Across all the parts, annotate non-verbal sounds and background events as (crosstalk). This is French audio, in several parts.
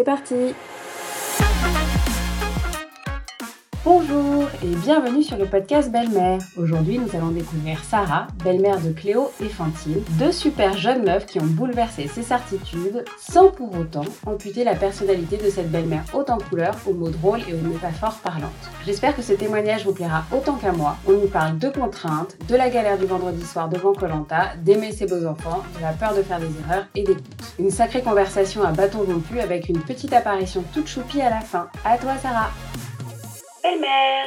C'est parti Bonjour et bienvenue sur le podcast Belle-Mère. Aujourd'hui, nous allons découvrir Sarah, belle-mère de Cléo et Fantine, deux super jeunes meufs qui ont bouleversé ses certitudes sans pour autant amputer la personnalité de cette belle-mère haute en couleurs, aux mots drôles et aux métaphores parlantes. J'espère que ce témoignage vous plaira autant qu'à moi. On nous parle de contraintes, de la galère du vendredi soir devant Colanta, d'aimer ses beaux-enfants, de la peur de faire des erreurs et des doutes. Une sacrée conversation à bâton rompu avec une petite apparition toute choupie à la fin. À toi Sarah Belle-mère.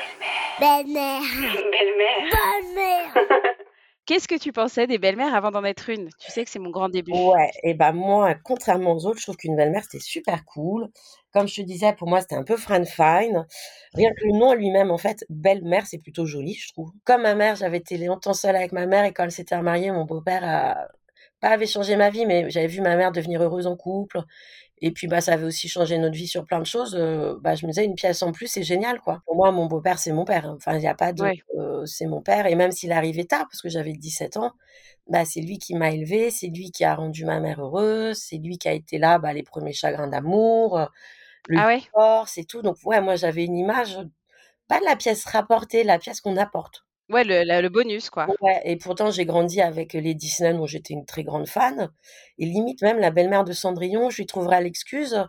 Belle-mère. Belle-mère. Belle-mère. (laughs) Qu'est-ce que tu pensais des belles-mères avant d'en être une? Tu sais que c'est mon grand début. Ouais, et ben moi, contrairement aux autres, je trouve qu'une belle-mère, c'était super cool. Comme je te disais, pour moi, c'était un peu Fran Fine. Rien que le nom lui-même, en fait, belle-mère, c'est plutôt joli, je trouve. Comme ma mère, j'avais été longtemps seule avec ma mère et quand elle s'était remariée, mon beau-père a pas avait changé ma vie, mais j'avais vu ma mère devenir heureuse en couple. Et puis, bah, ça avait aussi changé notre vie sur plein de choses. euh, bah, je me disais, une pièce en plus, c'est génial, quoi. Pour moi, mon beau-père, c'est mon père. hein. Enfin, il n'y a pas de... Ouais. euh, c'est mon père. Et même s'il arrivait tard, parce que j'avais 17 ans, bah, c'est lui qui m'a élevée, c'est lui qui a rendu ma mère heureuse, c'est lui qui a été là, bah, les premiers chagrins d'amour, euh, le Ah ouais? divorce et tout. Donc, ouais, moi, j'avais une image, pas de la pièce rapportée, la pièce qu'on apporte. Ouais, le, la- le bonus, quoi. Ouais, et pourtant, j'ai grandi avec les Disney, dont j'étais une très grande fan. Et limite, même la belle-mère de Cendrillon, je lui trouverai l'excuse.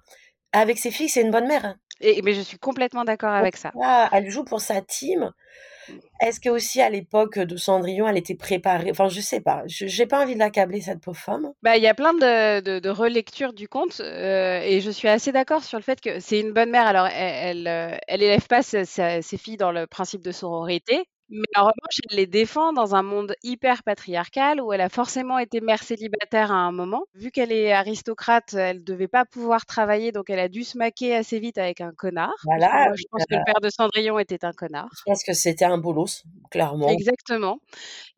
Avec ses filles, c'est une bonne mère. hein. Et, mais je suis complètement d'accord avec ça. Là, elle joue pour sa team? Est-ce que aussi à l'époque de Cendrillon, elle était préparée? Enfin, je sais pas. Je j'ai pas envie de l'accabler cette pauvre femme. Bah, il y a plein de, de, de relectures du conte euh, et je suis assez d'accord sur le fait que c'est une bonne mère. Alors, elle, elle, euh, elle élève pas ses filles dans le principe de sororité, mais en revanche, elle les défend dans un monde hyper patriarcal où elle a forcément été mère célibataire à un moment. Vu qu'elle est aristocrate, elle devait pas pouvoir travailler, donc elle a dû se maquer assez vite avec un connard. Voilà. moi, je pense que le père de Cendrillon était un connard. Je pense que c'était un bolos, clairement. Exactement,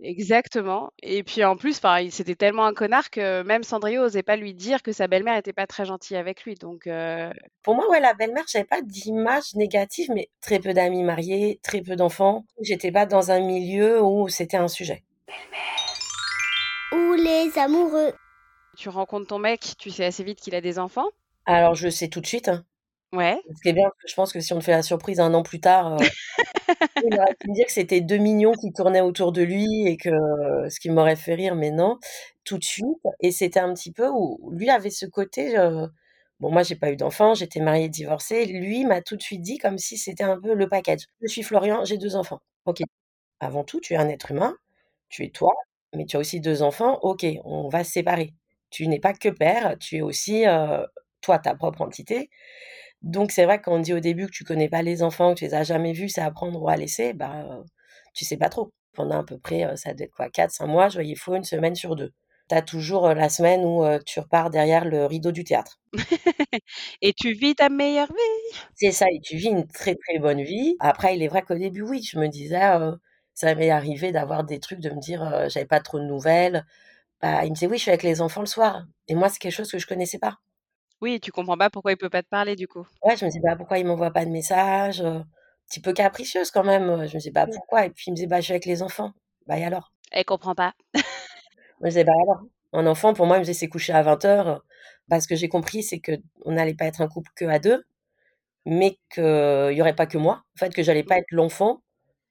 exactement. Et puis en plus, c'était tellement un connard que même Cendrillon osait pas lui dire que sa belle-mère était pas très gentille avec lui. Donc, euh, Pour moi, ouais, la belle-mère, j'avais pas d'image négative, mais très peu d'amis mariés, très peu d'enfants. J'étais pas dans un milieu où c'était un sujet. Ou les amoureux. tu rencontres ton mec, tu sais assez vite qu'il a des enfants? Alors, je sais tout de suite. hein. Ouais. Ce qui est bien, parce que je pense que si on te fait la surprise un an plus tard, euh, (laughs) il aurait pu me dire que c'était deux mignons qui tournaient autour de lui et que ce qui m'aurait fait rire, mais non, tout de suite. Et c'était un petit peu où lui avait ce côté. euh, bon, moi, j'ai pas eu d'enfant, j'étais mariée, divorcée. Lui m'a tout de suite dit comme si c'était un peu le package. Je suis Florian, j'ai deux enfants. Ok. Avant tout, tu es un être humain, tu es toi, mais tu as aussi deux enfants. Ok, on va se séparer. Tu n'es pas que père, tu es aussi euh, toi, ta propre entité. Donc c'est vrai qu'on dit au début que tu connais pas les enfants, que tu les as jamais vus, c'est à prendre ou à laisser, bah tu sais pas trop. Pendant à peu près, euh, ça doit être quoi, 4-5 mois, je voyais Flo une semaine sur deux. T'as toujours euh, la semaine où tu repars derrière le rideau du théâtre. (laughs) Et tu vis ta meilleure vie. C'est ça, et tu vis une très très bonne vie. Après, il est vrai qu'au début, oui, je me disais, euh, ça m'est arrivé d'avoir des trucs, de me dire, euh, j'avais pas trop de nouvelles. Bah, il me disait, oui, je suis avec les enfants le soir. Et moi, c'est quelque chose que je connaissais pas. Oui, tu comprends pas pourquoi il peut pas te parler du coup. Ouais, je me disais, bah, pourquoi il m'envoie pas de message? petit peu capricieuse quand même. Je me disais, bah, pourquoi? Et puis il me disait, bah, je suis avec les enfants. Bah, et alors? Elle comprend pas. Moi, je disais, bah, alors? Un enfant, pour moi, il me disait, c'est couché à 20 heures. Bah, ce que j'ai compris, c'est que on n'allait pas être un couple que à deux, mais qu'il y aurait pas que moi. En fait, que j'allais pas être l'enfant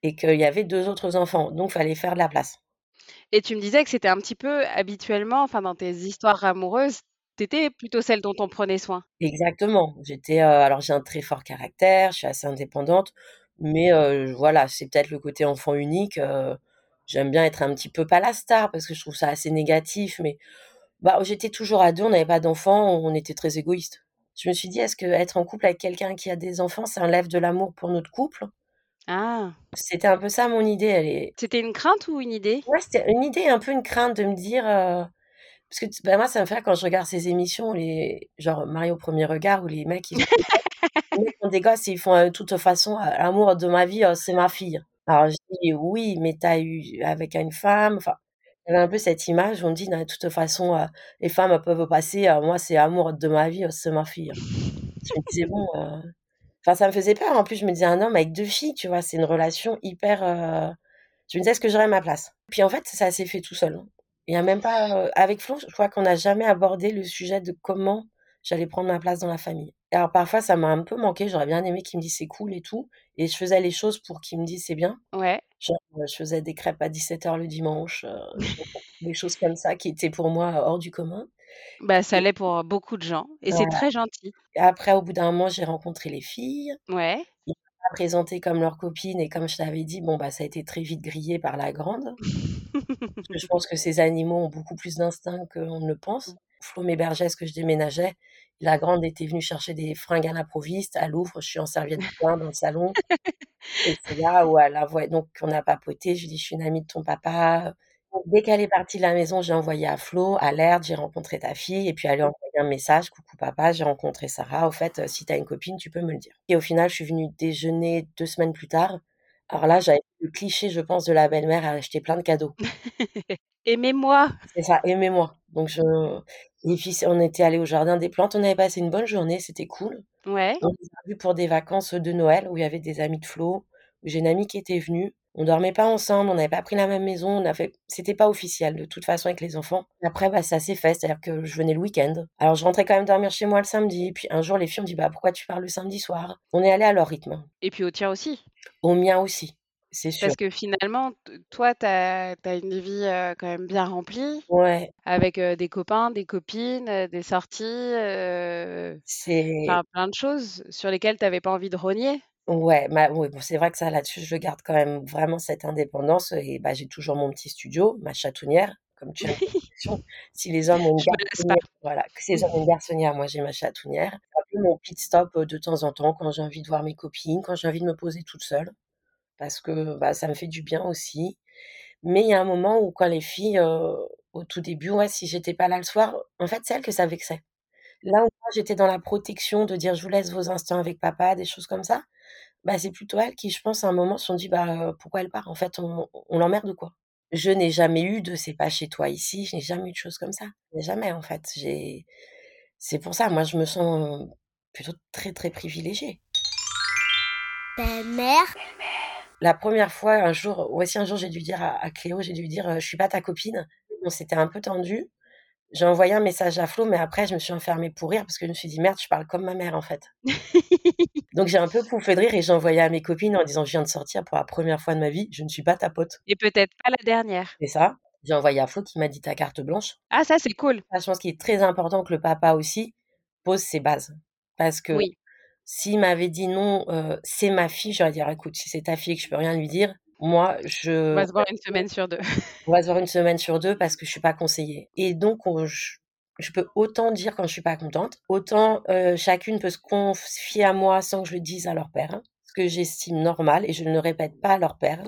et qu'il y avait deux autres enfants. Donc, fallait faire de la place. Et tu me disais que c'était un petit peu habituellement, enfin dans tes histoires amoureuses, t'étais plutôt celle dont on prenait soin. Exactement. J'étais, euh, alors j'ai un très fort caractère, je suis assez indépendante, mais euh, voilà, c'est peut-être le côté enfant unique. euh, j'aime bien être un petit peu pas la star parce que je trouve ça assez négatif, mais bah j'étais toujours à deux, on n'avait pas d'enfants, on était très égoïste. Je me suis dit, est-ce que être en couple avec quelqu'un qui a des enfants, ça enlève de l'amour pour notre couple? Ah, C'était un peu ça mon idée. Elle est, c'était une crainte ou une idée? ouais, c'était une idée, un peu une crainte de me dire. euh, Parce que bah, moi, ça me fait quand je regarde ces émissions, les... genre Mario au premier regard, où les mecs, ils, les mecs ont des gosses et ils font euh, de toute façon, euh, l'amour de ma vie, euh, c'est ma fille. Alors je dis oui, mais t'as eu avec une femme, enfin, il y avait un peu cette image où on dit, de toute façon, euh, les femmes peuvent passer, euh, moi, c'est l'amour de ma vie, euh, c'est ma fille. Je me disais, bon, enfin, ça me faisait peur. En plus, je me disais, un homme avec deux filles, tu vois, c'est une relation hyper. Je me disais, est-ce que j'aurais ma place? Puis en fait, ça s'est fait tout seul. hein. Il y a même pas. Avec Flo, je crois qu'on n'a jamais abordé le sujet de comment j'allais prendre ma place dans la famille. Parfois, ça m'a un peu manqué, j'aurais bien aimé qu'il me dise: «C'est cool et tout» et je faisais les choses pour qu'il me dise: «C'est bien». Ouais. Genre, heu, je faisais des crêpes à 17:00 le dimanche, (laughs) heu, des choses comme ça qui étaient pour moi hors du commun. Bah, ça l'est pour beaucoup de gens et c'est Voilà. très gentil. Et après, au bout d'un moment, j'ai rencontré les filles. Ouais. Présentées comme leurs copines et comme je t'avais dit, bon, bah, ça a été très vite grillé par la grande. Parce que je pense que ces animaux ont beaucoup plus d'instinct qu'on ne le pense. Flo m'hébergeait ce que je déménageais. La grande était venue chercher des fringues à l'improviste. À Louvre, je suis en serviette de dans le salon. Et c'est là où elle voit. Donc, on a papoté. Je lui dis: «Je suis une amie de ton papa». Dès qu'elle est partie de la maison, j'ai envoyé à Flo: «Alerte, j'ai rencontré ta fille» et puis elle lui a envoyé un message: «Coucou papa, j'ai rencontré Sarah. Au fait, heu, si tu as une copine, tu peux me le dire». Et au final, je suis venue déjeuner 2 semaines plus tard. Alors là, j'avais le cliché, je pense, de la belle-mère à acheter plein de cadeaux. (laughs) «Aimez-moi!» C'est ça, «Aimez-moi». Donc je les filles, on était allées au jardin des plantes, on avait passé une bonne journée, c'était cool. Ouais. On les a pour des vacances, de Noël où il y avait des amis de Flo, où j'ai une amie qui était venue. On dormait pas ensemble, on n'avait pas pris la même maison, on avait c'était pas officiel de toute façon avec les enfants. Après, bah, ça s'est fait, c'est-à-dire que je venais le week-end. Alors je rentrais quand même dormir chez moi le samedi, puis un jour les filles ont dit: «Bah, pourquoi tu pars le samedi soir?» On est allées à leur rythme. Et puis au tien aussi? Au mien aussi, c'est sûr. Parce que finalement, toi, tu as une vie, quand même bien remplie Ouais. avec, des copains, des copines, des sorties, C'est enfin plein de choses sur lesquelles tu avais pas envie de rogner. Ouais, bah, oui, bon, c'est vrai que ça, là-dessus, je garde quand même vraiment cette indépendance et bah, j'ai toujours mon petit studio, ma chatounière, comme tu as dit (laughs) (laughs) Si les hommes ont une garçonnière voilà, que si les hommes ont une garçonnière, moi j'ai ma chatounière. C'est un peu mon pit stop, heu, de temps en temps quand j'ai envie de voir mes copines, quand j'ai envie de me poser toute seule. Parce que, bah, ça me fait du bien aussi. Mais il y a un moment où quand les filles, heu, au tout début, ouais, si j'étais pas là le soir, en fait, c'est elles que ça vexait. Là où j'étais dans la protection de dire: «Je vous laisse vos instants avec papa», des choses comme ça, bah, c'est plutôt elles qui, je pense, à un moment se sont dit: «Bah, pourquoi elle part? En fait, on on l'emmerde quoi?» Je n'ai jamais eu de: «C'est pas chez toi ici», je n'ai jamais eu de choses comme ça. Mais jamais, en fait. J'ai c'est pour ça, moi, je me sens plutôt très, très privilégiée. Belle-mère. La 1re fois, un jour ouais, si un jour j'ai dû dire à à Cléo, j'ai dû dire, «Je suis pas ta copine». Bon, c'était un peu tendu. J'ai envoyé un message à Flo, mais après je me suis enfermée pour rire parce que je me suis dit: «Merde, je parle comme ma mère, en fait». (laughs) Donc j'ai un peu pouffé de rire et j'ai envoyé à mes copines en disant: «Je viens de sortir pour la 1re fois de ma vie, je ne suis pas ta pote». Et peut-être pas la dernière. C'est ça. J'ai envoyé à Flo qui m'a dit: «Tu as carte blanche». Ah ça, c'est cool. Ça, je pense qu'il est très important que le papa aussi pose ses bases. Parce que Oui. s'il m'avait dit: «Non, heu, c'est ma fille», j'aurais dit: «Alors écoute, si c'est ta fille que je peux rien lui dire, moi On je va se voir une semaine sur 2. (laughs) on va se voir 1 semaine sur 2 parce que je suis pas conseillée». Et donc on j je peux autant dire quand je suis pas contente, autant, heu, chacune peut se confier à moi sans que je le dise à leur père, ce que j'estime normal et je ne le répète pas à leur père.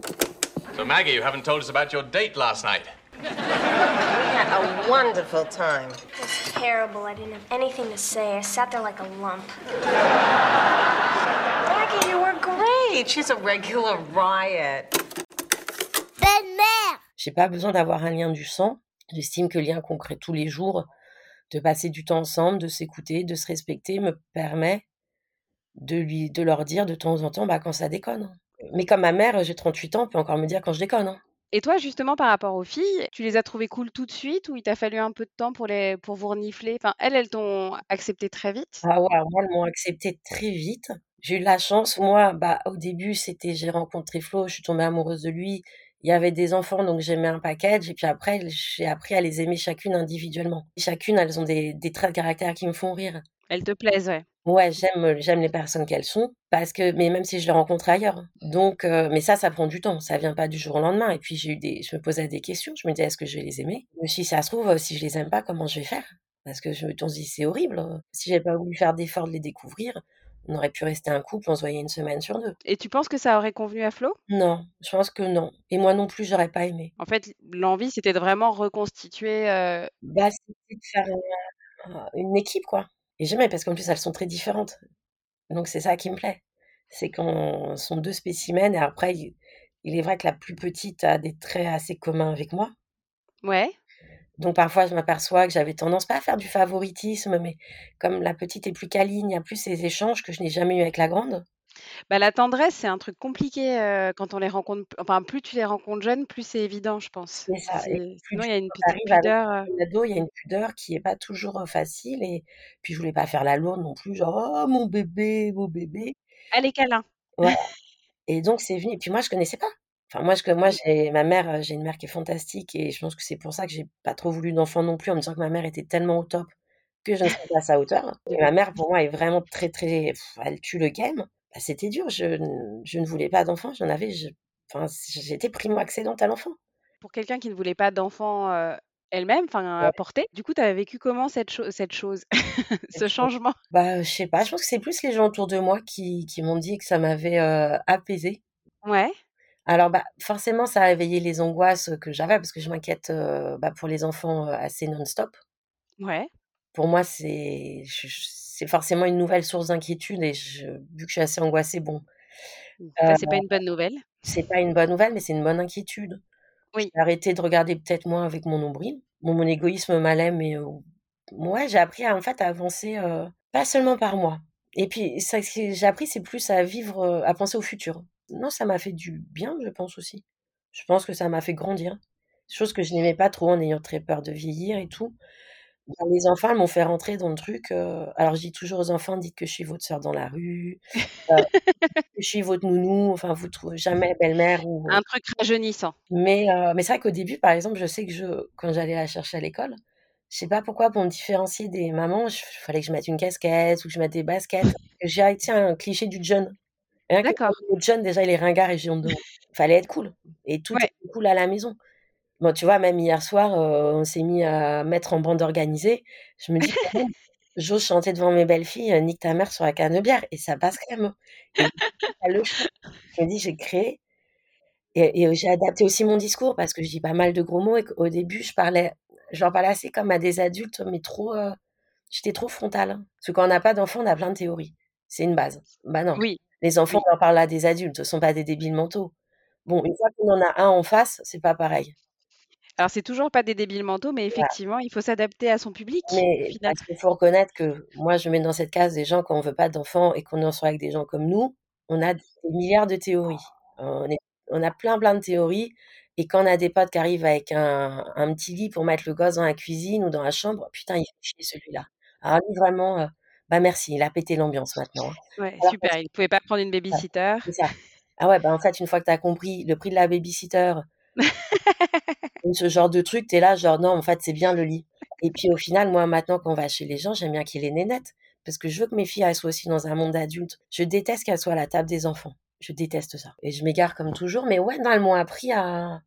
So, Maggie, you haven't told us about your date last night. had a wonderful time. It was terrible. I didn't have anything to say. I sat there like a lump. (laughs) She's a regular riot. Belle-mère. J'ai pas besoin d'avoir un lien du sang. J'estime que le lien qu'on crée tous les jours, de passer du temps ensemble, de s'écouter, de se respecter, me permet de lui de leur dire de temps en temps, bah, quand ça déconne. Mais comme ma mère, j'ai 38 ans, peut encore me dire quand je déconne, hein. Et toi, justement, par rapport aux filles, tu les as trouvées cool tout de suite ou il t'a fallu un peu de temps pour les pour vous renifler? Enfin, elles, elles t'ont accepté très vite? Ah ouais, alors moi, elles m'ont acceptée très vite. J'ai eu de la chance, moi, bah, au début, c'était j'ai rencontré Flo, je suis tombée amoureuse de lui. Il y avait des enfants, donc j'aimais un package et puis après, j'ai appris à les aimer chacune individuellement. Chacune, elles ont des des traits de caractère qui me font rire. Elles te plaisent, ouais. Ouais, j'aime, j'aime les personnes qu'elles sont parce que mais même si je les rencontre ailleurs. Donc heu, mais ça, ça prend du temps, ça vient pas du jour au lendemain et puis j'ai eu des je me posais des questions, je me disais: «Est-ce que je vais les aimer?» Mais si ça se trouve, si je les aime pas, comment je vais faire? Parce que je me dit: «C'est horrible, heu». Si j'avais pas voulu faire d'effort de les découvrir, on aurait pu rester un couple, on se voyait 1 semaine sur 2. Et tu penses que ça aurait convenu à Flo? Non, je pense que non. Et moi non plus, j'aurais pas aimé. En fait, l'envie, c'était de vraiment reconstituer, heu Bah, c'était de faire, heu, une équipe, quoi. Et j'aimais parce qu'en plus, elles sont très différentes. Donc c'est ça qui me plaît. C'est qu'on sont 2 spécimens et après il il est vrai que la plus petite a des traits assez communs avec moi. Ouais. Donc parfois, je m'aperçois que j'avais tendance, pas à faire du favoritisme, mais comme la petite est plus câline, il y a plus ces échanges que je n'ai jamais eu avec la grande. Bah, la tendresse, c'est un truc compliqué, heu, quand on les rencontre enfin, plus tu les rencontres jeunes, plus c'est évident, je pense. Ça sinon il y a une petite pudeur, ado, il y a une pudeur qui est pas toujours, heu, facile et puis je voulais pas faire la lourde non plus, genre: «Oh mon bébé, mon bébé». Les câlins. Voilà (laughs) et donc c'est venu et puis moi je connaissais pas. Enfin moi je moi Mmh. j'ai ma mère, j'ai une mère qui est fantastique et je pense que c'est pour ça que j'ai pas trop voulu d'enfant non plus en me disant que ma mère était tellement au top que je ne serais pas à sa hauteur et ma mère pour moi est vraiment très, très elle tue le game. Bah, c'était dur, je je ne voulais pas d'enfant, j'en avais j'étais primo accédante à l'enfant. Pour quelqu'un qui ne voulait pas d'enfant, elle-même, enfin Ouais. à porter, du coup, tu as vécu comment cette cho cette chose? (laughs) Ce Cette chose? changement? Bah, je sais pas, je pense que c'est plus les gens autour de moi qui qui m'ont dit que ça m'avait, heu, apaisée. Ouais. Alors, bah, forcément ça a éveillé les angoisses, que j'avais parce que je m'inquiète, bah, pour les enfants, assez non-stop. Ouais. Pour moi, c'est forcément une nouvelle source d'inquiétude et je vu que je suis assez angoissée, bon, Mmh, ça, c'est pas une bonne nouvelle. c'est pas une bonne nouvelle, mais c'est une bonne inquiétude. J'ai Oui. arrêté de regarder peut-être moins avec mon nombril. Bon, mon égoïsme m'allait, mais mouais, j'ai appris à en fait à avancer, pas seulement par moi et puis ça j'ai appris, c'est plus à vivre, à penser au futur. Non, ça m'a fait du bien, je pense aussi. Je pense que ça m'a fait grandir, chose que je n'aimais pas trop en ayant très peur de vieillir et tout. Bah, les enfants, m'ont fait rentrer dans le truc, heu alors je dis toujours aux enfants: «Dites que je suis votre sœur dans la rue, heu, que je suis votre nounou, enfin vous trouverez jamais belle-mère ou» Un truc rajeunissant. mais heu, mais c'est vrai qu'au début, par exemple, je sais que je quand j'allais la chercher à l'école, je sais pas pourquoi pour me différencier des mamans, j fallait que je mette une casquette ou que je mette des baskets. J'ai été un cliché du jeune. Rien que D'accord. mot jeune déjà il est ringard et j'ai honte de. Fallait être cool et tout Ouais. était cool à la maison. Bon, tu vois, même hier soir, heu, on s'est mis à mettre en bande organisée. Je me dis: (laughs) «Quand même, j'ose chanter devant mes belles-filles, heu, nique ta mère sur la canebière» et ça passe crème, hein et le. Je me dis: «J'ai créé» et et j'ai adapté aussi mon discours parce que je dis pas mal de gros mots et qu'au début je parlais je leur parlais assez comme à des adultes, mais trop, j'étais trop frontale. Parce que quand on n'a pas d'enfant, on a plein de théories. C'est une base. Bah, non, Oui, les enfants, on leur parle à des adultes, ce sont pas des débiles mentaux. Bon, une fois qu'on en a un en face, c'est pas pareil. Alors c'est toujours pas des débiles mentaux, mais Voilà. effectivement, il faut s'adapter à son public, Mais parce qu'il faut reconnaître que moi, je mets dans cette case des gens quand on veut pas d'enfants et qu'on est ensemble avec des gens comme nous, on a des milliards de théories. On est on a plein, plein de théories et quand on a des potes qui arrivent avec un un petit lit pour mettre le gosse dans la cuisine ou dans la chambre, putain, il fait chier celui-là. Alors lui vraiment, heu, bah, merci, il a pété l'ambiance maintenant, hein. Ouais, Alors super, il pouvait pas prendre une baby-sitter. ça. Ah ouais, bah, en fait, une fois que tu as compris le prix de la baby-sitter (laughs) ce genre de truc, tu es là genre: «Non, en fait, c'est bien le lit» et puis au final, moi, maintenant, quand on va chez les gens, j'aime bien qu'il y ait les nénettes parce que je veux que mes filles, elles soient aussi dans un monde d'adulte. Je déteste qu'elles soient à la table des enfants. Je déteste ça et je m'égare comme toujours, mais ouais, non, elles m'ont appris à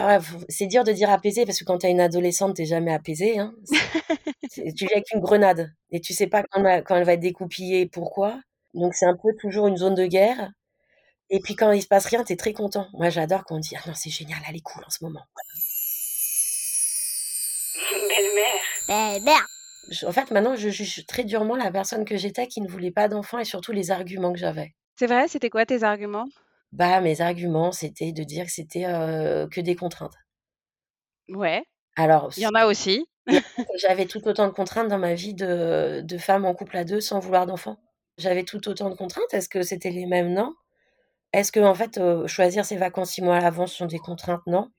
ah c'est dur de dire apaisée parce que quand tu as une adolescente, tu es jamais apaisée, hein. (laughs) Tu vis avec une grenade et tu sais pas quand elle quand elle va être découpillée, pourquoi. Donc c'est un peu toujours une zone de guerre et puis quand il se passe rien, tu es très content. Moi, j'adore quand on dit: «Ah non, c'est génial, elle est cool en ce moment». Belle-mère. Belle-mère. En fait, maintenant, je juge très durement la personne que j'étais qui ne voulait pas d'enfant et surtout les arguments que j'avais. C'est vrai? C'était quoi tes arguments? Bah, mes arguments, c'était de dire que c'était, que des contraintes. Ouais. Alors Il y en a aussi. que (laughs) j'avais tout autant de contraintes dans ma vie de de femme en couple à 2 sans vouloir d'enfant. J'avais tout autant de contraintes. Est-ce que c'était les mêmes? Non. Est-ce qu'en fait, heu, choisir ses vacances 6 mois à l'avance sont des contraintes? Non.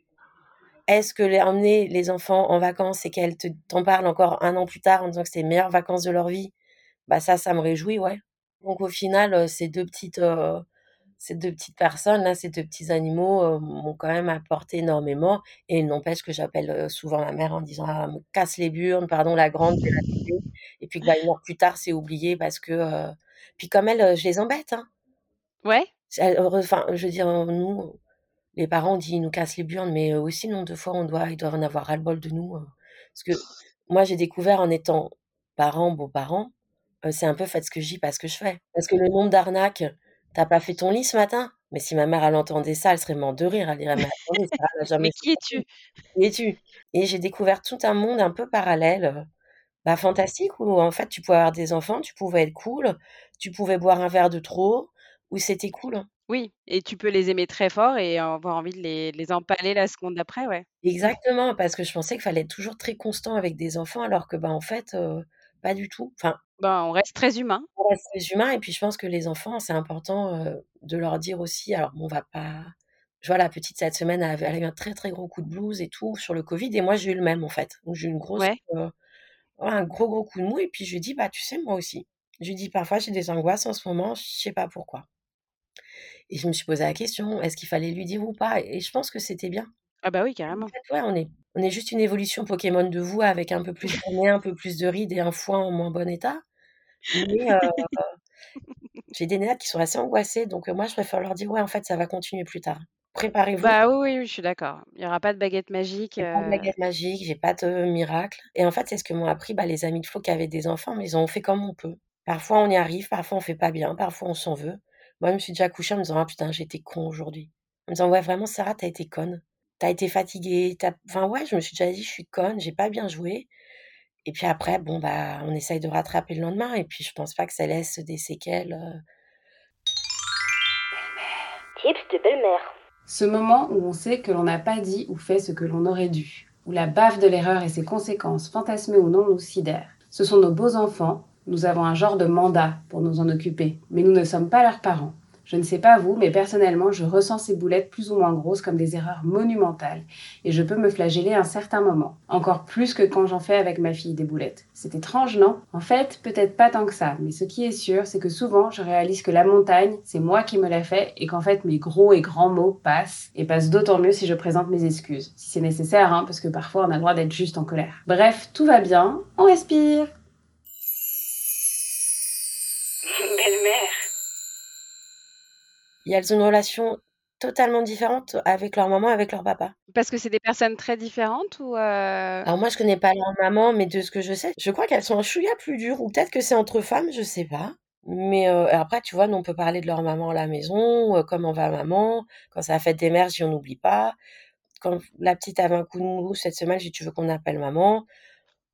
Est-ce que les emmener les enfants en vacances et qu'elles te t'en parlent encore 1 an plus tard en disant que c'est les meilleures vacances de leur vie, bah, ça, ça me réjouit, ouais. Donc au final, ces 2 petites, ces 2 petites personnes-là, ces 2 petits animaux, heu, m'ont quand même apporté énormément et n'empêche que j'appelle, heu, souvent ma mère en disant: «Ah, me casse les burnes, pardon, la grande, je vais l'appeler» et puis bah, 1 heure plus tard, c'est oublié parce que, heu puis comme elle, je les embête, hein. Ouais. Enfin, je veux dire, nous, les parents, on dit: «Ils nous cassent les burnes», mais aussi, nombre de fois, on doit ils doivent en avoir ras-le-bol de nous, heu, parce que moi, j'ai découvert en étant parent, beau-parent, c'est un peu faites ce que je dis, pas ce que je fais. Parce que le nombre d'arnaques: «Tu as pas fait ton lit ce matin?» mais si ma mère, elle entendait ça, elle serait morte de rire. Elle dirait: «Mais attendez, Sarah n'a (laughs) jamais Mais qui es-tu? Qui es-tu?» et j'ai découvert tout un monde un peu parallèle, heu, bah, fantastique où en fait, tu pouvais avoir des enfants, tu pouvais être cool, tu pouvais boire un verre de trop, où c'était cool. Oui et tu peux les aimer très fort et avoir envie de les de les empaler la seconde d'après, ouais. Exactement, parce que je pensais qu'il fallait être toujours très constant avec des enfants alors que, bah, en fait, heu, pas du tout. Enfin, Ben, on reste très humain. On reste très humain et puis je pense que les enfants, c'est important, de leur dire aussi alors bon, on va pas je vois la petite cette semaine, elle avait elle a eu un très, très gros coup de blues et tout sur le covid et moi j'ai eu le même en fait. Donc j'ai eu une grosse, Ouais. heu, ouais, un gros, gros coup de mou et puis je lui dit: «Bah, tu sais, moi aussi». Je lui dit: «Parfois j'ai des angoisses en ce moment, je sais pas pourquoi». Et je me suis posé la question, est-ce qu'il fallait lui dire ou pas? Et je pense que c'était bien. Ah bah oui, En carrément. fait, ouais, on est on est juste une évolution Pokémon de vous avec un peu plus de (laughs) nez, un peu plus de rides et un foie en moins bon état. Mais, heu, j'ai des nénates qui sont assez angoissées, donc heu, moi je préfère leur dire: «Ouais, en fait, ça va continuer plus tard. Préparez-vous». Bah oui, oui, je suis d'accord. Il y aura pas de baguette magique, J'ai pas de heu baguette magique, j'ai pas de miracle et en fait, c'est ce que m'ont appris, bah, les amis de Flo qui avaient des enfants, mais ils ont fait comme on peut. Parfois on y arrive, parfois on fait pas bien, parfois on s'en veut. Moi, je me suis déjà couchée en me disant: «Ah putain, j'ai été con aujourd'hui». En me disant: «Ouais, vraiment Sarah, tu as été conne. Tu as été fatiguée, tu as» enfin ouais, je me suis déjà dit: «Je suis conne, j'ai pas bien joué» et puis après, bon, bah, on essaye de rattraper le lendemain et puis je pense pas que ça laisse des séquelles, heu Tips de belle-mère. Ce moment où on sait que l'on n'a pas dit ou fait ce que l'on aurait dû, où la baffe de l'erreur et ses conséquences, fantasmées ou non, nous sidèrent. Ce sont nos beaux enfants, nous avons un genre de mandat pour nous en occuper, mais nous ne sommes pas leurs parents. Je ne sais pas vous, mais personnellement, je ressens ces boulettes plus ou moins grosses comme des erreurs monumentales, et je peux me flageller un certain moment, encore plus que quand j'en fais avec ma fille des boulettes. C'est étrange, non? En fait, peut-être pas tant que ça, mais ce qui est sûr, c'est que souvent, je réalise que la montagne, c'est moi qui me la fais, et qu'en fait, mes gros et grands mots passent, et passent d'autant mieux si je présente mes excuses, si c'est nécessaire, hein, parce que parfois on a le droit d'être juste en colère. Bref, tout va bien, on respire Et elles ont une relation totalement différente avec leur maman, avec leur papa. Parce que c'est des personnes très différentes ou, heu? Alors moi, je connais pas leur maman, mais de ce que je sais, je crois qu'elles sont un chouïa plus dures ou peut-être que c'est entre femmes, je sais pas. Mais, heu, après, tu vois, nous, on peut parler de leur maman à la maison, heu, comment va maman? Quand c'est la fête des mères, dis: «On n'oublie pas». Quand la petite avait un coup de mou cette semaine, je dis: «Tu veux qu'on appelle maman?»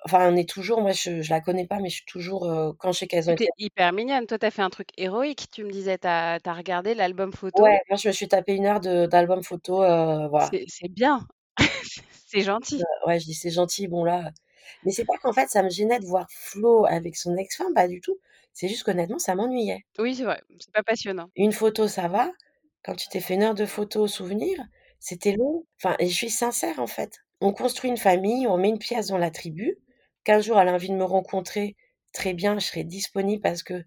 Enfin, on est toujours moi, je je la connais pas, mais je suis toujours, quand je sais qu'elles ont été hyper mignonne. Toi, tu as fait un truc héroïque, tu me disais. Tu as regardé l'album photo. ouais, moi, je me suis tapé 1 heure de d'album photo, voilà. C'est c'est bien. (laughs) C'est gentil. Ouais, je dis: «C'est gentil, bon là» mais c'est pas qu'en fait, ça me gênait de voir Flo avec son ex-femme, pas du tout. C'est juste qu'honnêtement, ça m'ennuyait. Oui, c'est vrai, c'est pas passionnant. Une photo, ça va. Quand tu t'es fait 1 heure de photos souvenirs, c'était long. Enfin et je suis sincère, en fait. On construit une famille, on met une pièce dans la tribu. Qu'un jour elle a envie de me rencontrer, très bien, je serai disponible parce que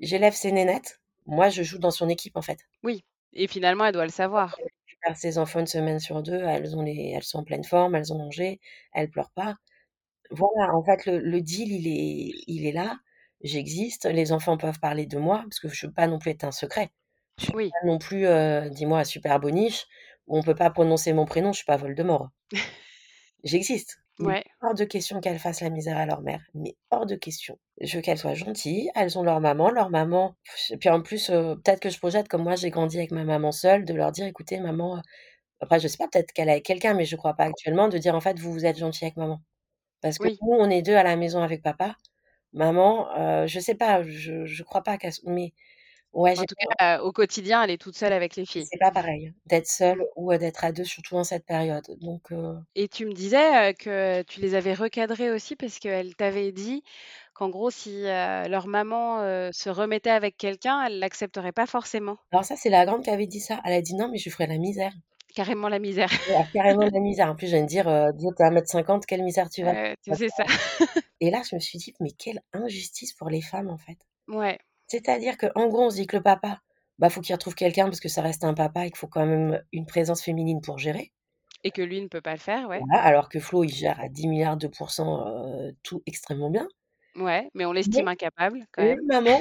j'élève ses nénettes. Moi, je joue dans son équipe, en fait. Oui et finalement, elle doit le savoir. Elle récupère ses enfants 1 semaine sur 2, elles ont les elles sont en pleine forme, elles ont mangé, elles pleurent pas. Voilà, en fait, le le deal, il est il est là. J'existe, les enfants peuvent parler de moi parce que je veux pas non plus être un secret. Je suis Oui. pas non plus, heu, dis-moi super boniche où on peut pas prononcer mon prénom, je suis pas Voldemort. (laughs) J'existe. Est Ouais. hors de question qu'elles fassent la misère à leur mère, mais hors de question. Je veux qu'elles soient gentilles, elles ont leur maman, leur maman et puis en plus, peut-être que je projette comme moi j'ai grandi avec ma maman seule, de leur dire: «Écoutez maman» après je sais pas, peut-être qu'elle est avec quelqu'un, mais je crois pas actuellement, de dire: «En fait, vous, vous êtes gentille avec maman». Parce que Oui. nous, on est 2 à la maison avec papa. Maman, heu, je sais pas, je je crois pas qu'elle mais ouais, En tout cas, au quotidien, elle est toute seule avec les filles. c'est pas pareil d'être seule ou, d'être à 2, surtout en cette période, donc Et tu me disais, que tu les avais recadrées aussi parce qu'elles t'avaient dit qu'en gros, si, leur maman, se remettait avec quelqu'un, elles l'accepteraient pas forcément. alors ça, c'est la grande qui avait dit ça. Elle a dit: «Non, mais je ferais la misère». Carrément la misère. Ouais, carrément la misère. En plus, je viens de dire, heu: «Dis tu es 1m50, quelle misère tu vas c'est ça. et là, je me suis dit: «Mais quelle injustice pour les femmes, en fait». Ouais. C'est-à-dire qu'en gros, on se dit que le papa, bah, faut qu'il retrouve quelqu'un parce que ça reste un papa et qu'il faut quand même une présence féminine pour gérer. Et que lui ne peut pas le faire, ouais. Voilà, alors que Flo, il gère à 10 000 de pourcents, heu, tout extrêmement bien. Ouais, mais on l'estime incapable quand même. maman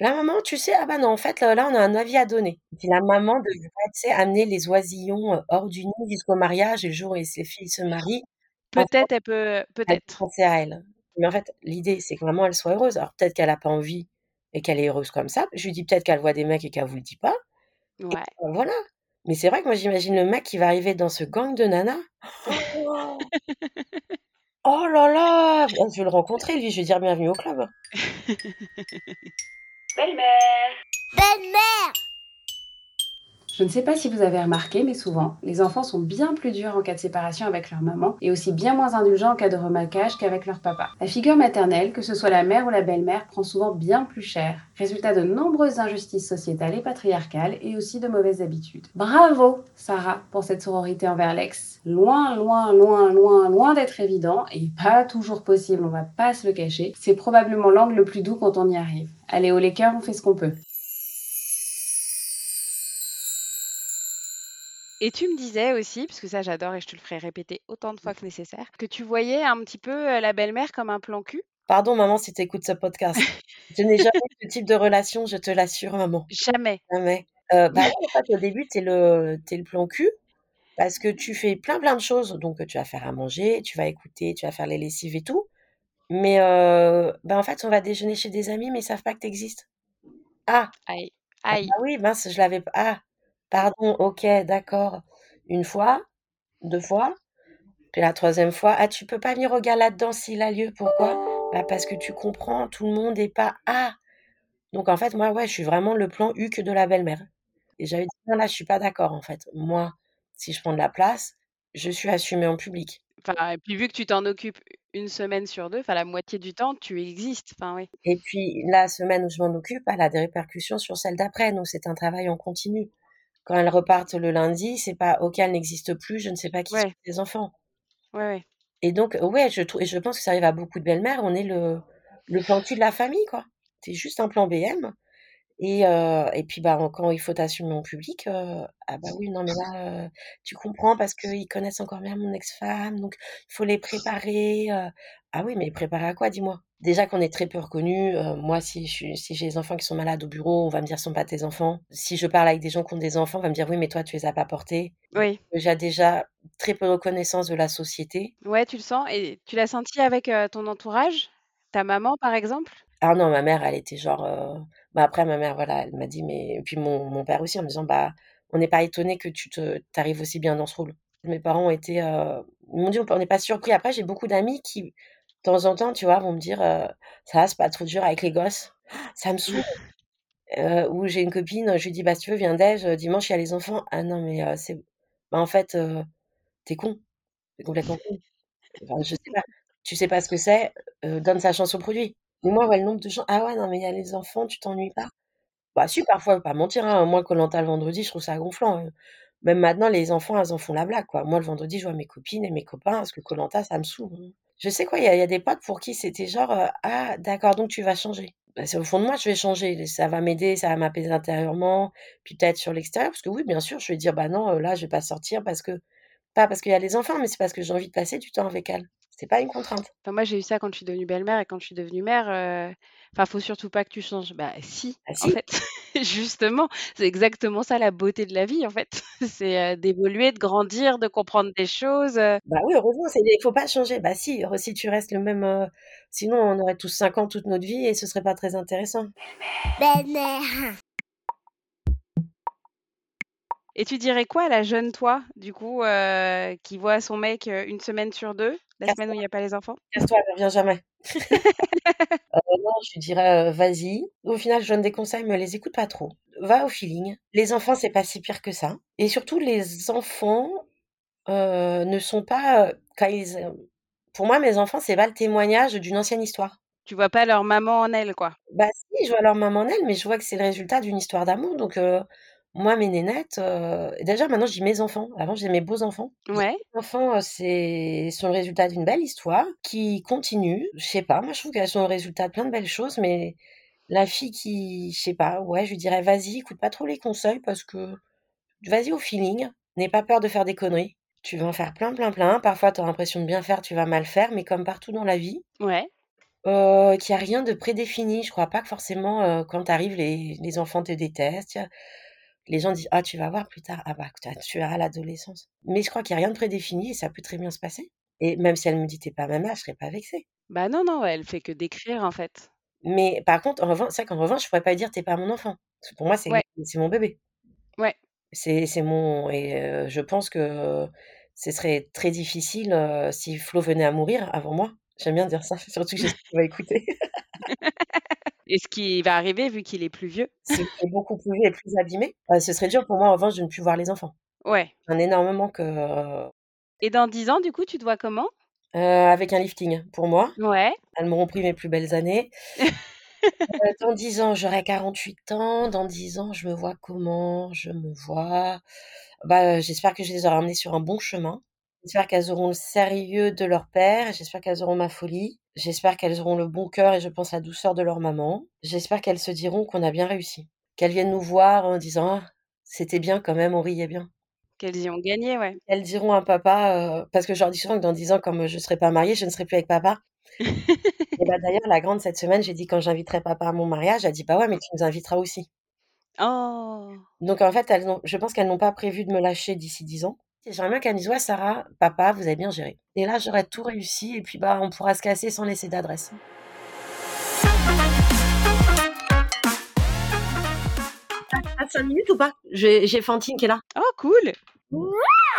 la maman, tu sais: «Ah bah non, en fait, là là, on a un avis à donner». Puis la maman devrait, tu sais, amener les oisillons, hors du nid jusqu'au mariage et le jour où ces filles se marient, Peut-être elle peut elle peut peut-être. penser à elles. Mais en fait, l'idée, c'est que vraiment elle soit heureuse. Alors peut-être qu'elle a pas envie et qu'elle est heureuse comme ça. Je lui dis: «Peut-être qu'elle voit des mecs et qu'elle vous le dit pas» et Ouais. heu, voilà. Mais c'est vrai que moi, j'imagine le mec qui va arriver dans ce gang de nanas. Oh là là! Bah, je vais le rencontrer lui, je vais dire: «Bienvenue au club». (laughs) Belle-mère. Belle-mère. Je ne sais pas si vous avez remarqué, mais souvent, les enfants sont bien plus durs en cas de séparation avec leur maman et aussi bien moins indulgents en cas de remarquage qu'avec leur papa. La figure maternelle, que ce soit la mère ou la belle-mère, prend souvent bien plus cher, résultat de nombreuses injustices sociétales et patriarcales et aussi de mauvaises habitudes. Bravo, Sarah, pour cette sororité envers l'ex. Loin, loin, loin, loin, loin d'être évident et pas toujours possible, on va pas se le cacher. C'est probablement l'angle le plus doux quand on y arrive. Allez, au les cœurs, on fait ce qu'on peut. Et tu me disais aussi, parce que ça j'adore et je te le ferai répéter autant de fois que nécessaire, que tu voyais un petit peu la belle-mère comme un plan cul? Pardon, maman, si tu écoutes ce podcast. je n'ai jamais eu ce type de relation, je te l'assure, maman. Jamais. Jamais. Euh, bah, en fait, au début, tu es le, t'es le plan cul parce que tu fais plein, plein de choses. Donc, tu vas faire à manger, tu vas écouter, tu vas faire les lessives et tout. Mais euh, bah, en fait, on va déjeuner chez des amis, mais ils savent pas que tu existes. Ah, Aïe. ah Aïe. bah oui, mince, je l'avais pas. Ah, pardon, ok, d'accord. Une fois, deux fois, puis la troisième fois, ah, tu peux pas venir au gala là-dedans s'il a lieu. Pourquoi? Bah, parce que tu comprends, tout le monde est pas ah. Donc en fait, moi, ouais, je suis vraiment le plan Huc de la belle-mère. Et j'avais dit, non, là, je suis pas d'accord, en fait. Moi, si je prends de la place, je suis assumée en public. Enfin, et puis vu que tu t'en occupes une semaine sur deux, enfin la moitié du temps, tu existes. Enfin oui. Et puis, la semaine où je m'en occupe, elle a des répercussions sur celle d'après. Donc, c'est un travail en continu. Quand elles repartent le lundi, c'est pas, OK, elle n'existe plus, je ne sais pas qui sont les enfants. Ouais, ouais. Et donc, ouais, je et je pense que ça arrive à beaucoup de belles-mères, on est le, le plan cul de la famille, quoi. T'es juste un plan BM. Et, euh, et puis, bah, quand il faut t'assumer en public, euh, ah bah oui, non, mais là, euh, tu comprends parce qu'ils connaissent encore bien mon ex-femme, donc il faut les préparer. Ah oui, mais préparer à quoi, dis-moi? Déjà qu'on est très peu reconnus, euh, moi, si je suis, si j'ai des enfants qui sont malades au bureau, on va me dire, ce sont pas tes enfants. Si je parle avec des gens qui ont des enfants, on va me dire, oui, mais toi, tu les as pas portés. Oui. J'ai déjà très peu de reconnaissance de la société. Ouais, tu le sens. Et tu l'as senti avec euh, ton entourage? Ta maman, par exemple? Ah non, ma mère, elle était genre. euh, Bah après, ma mère, voilà, elle m'a dit, mais. Et puis mon, mon père aussi, en me disant, bah, on n'est pas étonné que tu te t'arrives aussi bien dans ce rôle. Mes parents ont été. Ils m'ont dit, on n'est pas surpris. Après, j'ai beaucoup d'amis qui, temps en temps, tu vois, vont me dire, euh, ça va, c'est pas trop dur avec les gosses. Ça me saoule. Euh, ou j'ai une copine, je lui dis, bah, si tu veux, viens déj, euh, dimanche, il y a les enfants. Ah non, mais euh, c'est. Bah, en fait, t'es con. T'es complètement con. Enfin, je sais pas. Tu sais pas ce que c'est, donne sa chance au produit. Mais moi, ouais, le nombre de gens, ah ouais, non, mais il y a les enfants, tu t'ennuies pas? Bah, si, parfois, pas mentir, hein. Moi, Koh-Lanta le vendredi, je trouve ça gonflant. hein. Même maintenant, les enfants, elles en font la blague, quoi. Moi, le vendredi, je vois mes copines et mes copains, parce que Koh-Lanta, ça me saoule. hein. Je sais quoi, il y a, des potes pour qui c'était genre, ah, d'accord, donc tu vas changer. Bah, c'est au fond de moi, je vais changer. Ça va m'aider, ça va m'apaiser intérieurement, puis peut-être sur l'extérieur, parce que oui, bien sûr, je vais dire, bah non, là, je vais pas sortir parce que, pas parce qu'il y a les enfants, mais c'est parce que j'ai envie de passer du temps avec elles. C'est pas une contrainte. Moi, j'ai eu ça quand je suis devenue belle-mère et quand je suis devenue mère. Enfin, faut surtout pas que tu changes. Bah, si, Ah en si, fait. (laughs) Justement, c'est exactement ça la beauté de la vie, en fait. (laughs) C'est euh, d'évoluer, de grandir, de comprendre des choses. euh. Bah oui, heureusement, c'est il faut pas changer. Bah si, si tu restes le même, euh, sinon on aurait tous 5 ans toute notre vie et ce serait pas très intéressant. Belle-mère. Et tu dirais quoi à la jeune toi, du coup, euh, qui voit son mec euh, une semaine sur deux, la semaine où il n'y a pas les enfants? Casse-toi, elle revient jamais. (laughs) Euh, non, je dirais, euh, vas-y. Au final, je donne des conseils, mais les écoute pas trop. Va au feeling. Les enfants, c'est pas si pire que ça. Et surtout, les enfants ne sont pas, quand ils, pour moi, mes enfants, c'est pas le témoignage d'une ancienne histoire. Tu vois pas leur maman en elle, quoi. Bah si, je vois leur maman en elle, mais je vois que c'est le résultat d'une histoire d'amour. Donc, euh, moi, mes nénettes, euh, déjà maintenant, dis mes enfants. Avant, j'ai mes beaux enfants. Je dis, Ouais. mes enfants, euh, c'est sont le résultat d'une belle histoire qui continue. Je sais pas, moi, je trouve qu'elles sont le résultat de plein de belles choses, mais la fille qui, je sais pas, ouais, je lui dirais, vas-y, écoute pas trop les conseils parce que vas-y au feeling. N'aie pas peur de faire des conneries. Tu vas en faire plein, plein, plein. Parfois, tu as l'impression de bien faire, tu vas mal faire, mais comme partout dans la vie. Ouais. Euh, qu'il y a rien de prédéfini. Je crois pas que forcément, euh, quand tu arrives, les, les enfants te détestent. Il y a- Les gens disent, ah, tu vas voir plus tard. Ah, bah, tu tu verras à l'adolescence. Mais je crois qu'il y a rien de prédéfini et ça peut très bien se passer. Et même si elle me dit, t'es pas ma mère, je serais pas vexée. Bah non, non, elle fait que d'écrire, en fait. Mais par contre, en revanche, c'est vrai qu'en revanche, je pourrais pas dire, t'es pas mon enfant. Pour moi, c'est Ouais. c'est mon bébé. Ouais. C'est c'est mon. Et euh, je pense que ce serait très difficile euh, si Flo venait à mourir avant moi. J'aime bien dire ça, (laughs) surtout que j'espère qu'il va écouter. Et ce qui va arriver vu qu'il est plus vieux? C'est est beaucoup plus vieux et plus abîmé. Heu, ce serait dur pour moi en revanche de ne plus voir les enfants. Ouais. Un énorme manque, heu Et dans 10 ans, du coup, tu te vois comment? Heu, avec un lifting, pour moi. Ouais. Elles m'auront pris mes plus belles années. (laughs) Dans 10 ans, j'aurai 48 ans. Dans 10 ans, je me vois comment? Je me vois, bah, j'espère que je les aurai emmenées sur un bon chemin. J'espère qu'elles auront le sérieux de leur père. J'espère qu'elles auront ma folie. J'espère qu'elles auront le bon cœur et je pense la douceur de leur maman. J'espère qu'elles se diront qu'on a bien réussi. Qu'elles viennent nous voir en disant: «Ah, c'était bien quand même, on riait bien». Qu'elles y ont gagné, ouais. Elles diront à papa, heu parce que je leur dis souvent que dans 10 ans, comme je serai pas mariée, je ne serai plus avec papa. (laughs) Et bah, d'ailleurs, la grande cette semaine, j'ai dit: «Quand j'inviterai papa à mon mariage», elle dit: «Bah, ouais, mais tu nous inviteras aussi». Oh! Donc en fait, elles je pense qu'elles n'ont pas prévu de me lâcher d'ici 10 ans. J'aimerais bien qu'elles me disent: «Ouais, Sarah, papa, vous avez bien géré». Et là, j'aurais tout réussi et puis, bah, on pourra se casser sans laisser d'adresse. Tu as 5 minutes ou pas? J'ai Fantine qui est là. Oh cool!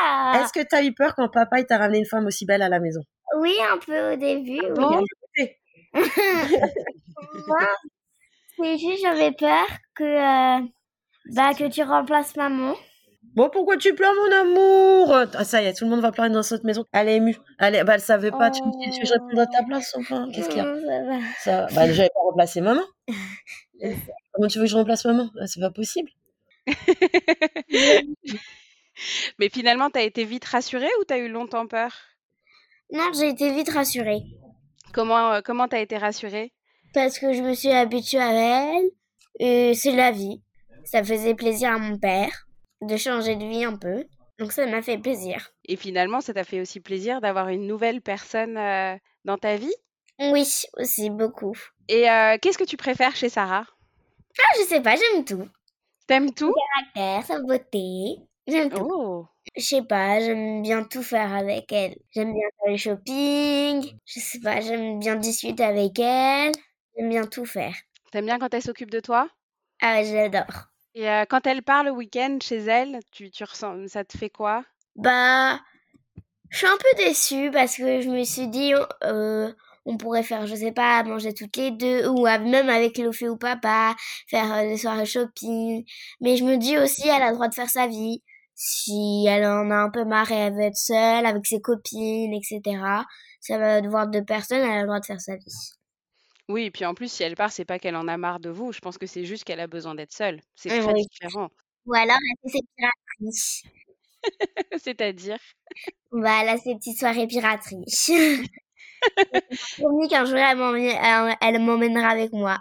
Ah! Est-ce que tu as eu peur quand papa il t'a ramené une femme aussi belle à la maison? Oui, un peu au début, oui. Bon? (laughs) Moi, c'est juste j'avais peur que, heu, bah, que tu remplaces maman. Bon, pourquoi tu pleures, mon amour? Ah, ça y est, tout le monde va pleurer dans cette maison. Elle est émue. Elle est bah, elle savait pas. Tu me dis: «Est-ce que je vais prendre ta place enfin?» Qu'est-ce qu'il y a? Non, ça va. Ça. Bah, déjà, elle va pas remplacer maman. (laughs) Comment tu veux que je remplace maman? Bah, c'est pas possible. (laughs) Mais finalement, tu as été vite rassurée ou tu as eu longtemps peur? Non, j'ai été vite rassurée. Comment, heu, comment tu as été rassurée? Parce que je me suis habituée à elle et c'est la vie. Ça faisait plaisir à mon père de changer de vie un peu, donc ça m'a fait plaisir. Et finalement, ça t'a fait aussi plaisir d'avoir une nouvelle personne, heu, dans ta vie? Oui, aussi beaucoup. Et heu, qu'est-ce que tu préfères chez Sarah? Ah, je sais pas, j'aime tout. Tu aimes tout? Caractère, sa beauté, j'aime tout. Oh! Je sais pas, j'aime bien tout faire avec elle. J'aime bien faire le shopping, je sais pas, j'aime bien discuter avec elle, j'aime bien tout faire. Tu aimes bien quand elle s'occupe de toi? Ah j'adore. Et heu, quand elle part le week-end chez elle, tu ressens ça te fait quoi? Bah, je suis un peu déçue parce que je me suis dit, on pourrait faire, je sais pas, manger toutes les 2 ou même avec Lofé ou papa, faire, heu, des soirées shopping. Mais je me dis aussi, elle a le droit de faire sa vie. Si elle en a un peu marre et elle veut être seule avec ses copines et cetera, ça va devoir de personne, elle a le droit de faire sa vie. Oui et puis en plus, si elle part, c'est pas qu'elle en a marre de vous, je pense que c'est juste qu'elle a besoin d'être seule. C'est très oui. différent. Ou alors elle fait ses pirateries. (laughs) C'est-à-dire? Bah, a ses petites soirées pirateries. Promis qu'un jour elle m'emmène elle elle m'emmènera avec moi.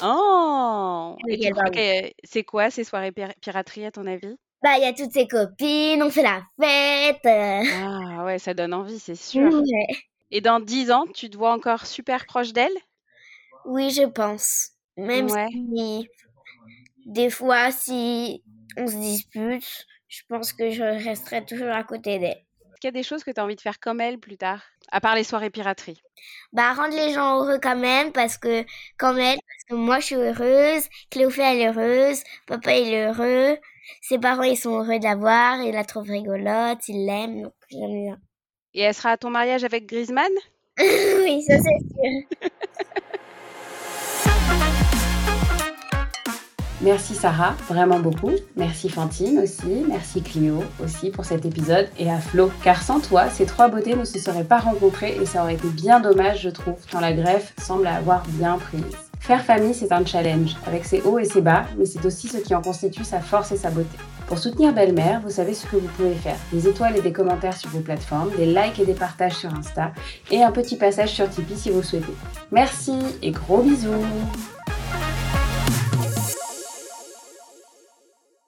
Oh! Oui, Et tu elle crois va où? que c'est quoi ces soirées pir piraterie à ton avis? Bah, il y a toutes ses copines, on fait la fête, heu. Ah ouais, ça donne envie, c'est sûr. Ouais. Et dans 10 ans, tu te vois encore super proche d'elle? Oui, je pense. Même Ouais. si des fois, si on se dispute, je pense que je resterai toujours à côté d'elle. Est-ce qu'il y a des choses que tu as envie de faire comme elle plus tard? À part les soirées piraterie? Bah, rendre les gens heureux quand même parce que comme elle, parce que moi je suis heureuse, Cléophée elle est heureuse, papa il est heureux, ses parents ils sont heureux de la voir, ils la trouvent rigolote, ils l'aiment, donc j'aime bien. Et elle sera à ton mariage avec Griezmann? (laughs) Oui, ça c'est sûr. (laughs) Merci Sarah, vraiment beaucoup. Merci Fantine aussi. Merci Clio aussi pour cet épisode. Et à Flo, car sans toi, ces trois beautés ne se seraient pas rencontrées et ça aurait été bien dommage, je trouve, tant la greffe semble avoir bien prise. Faire famille, c'est un challenge, avec ses hauts et ses bas, mais c'est aussi ce qui en constitue sa force et sa beauté. Pour soutenir Belle-Mère, vous savez ce que vous pouvez faire. Des étoiles et des commentaires sur vos plateformes, des likes et des partages sur Insta, et un petit passage sur Tipeee si vous le souhaitez. Merci et gros bisous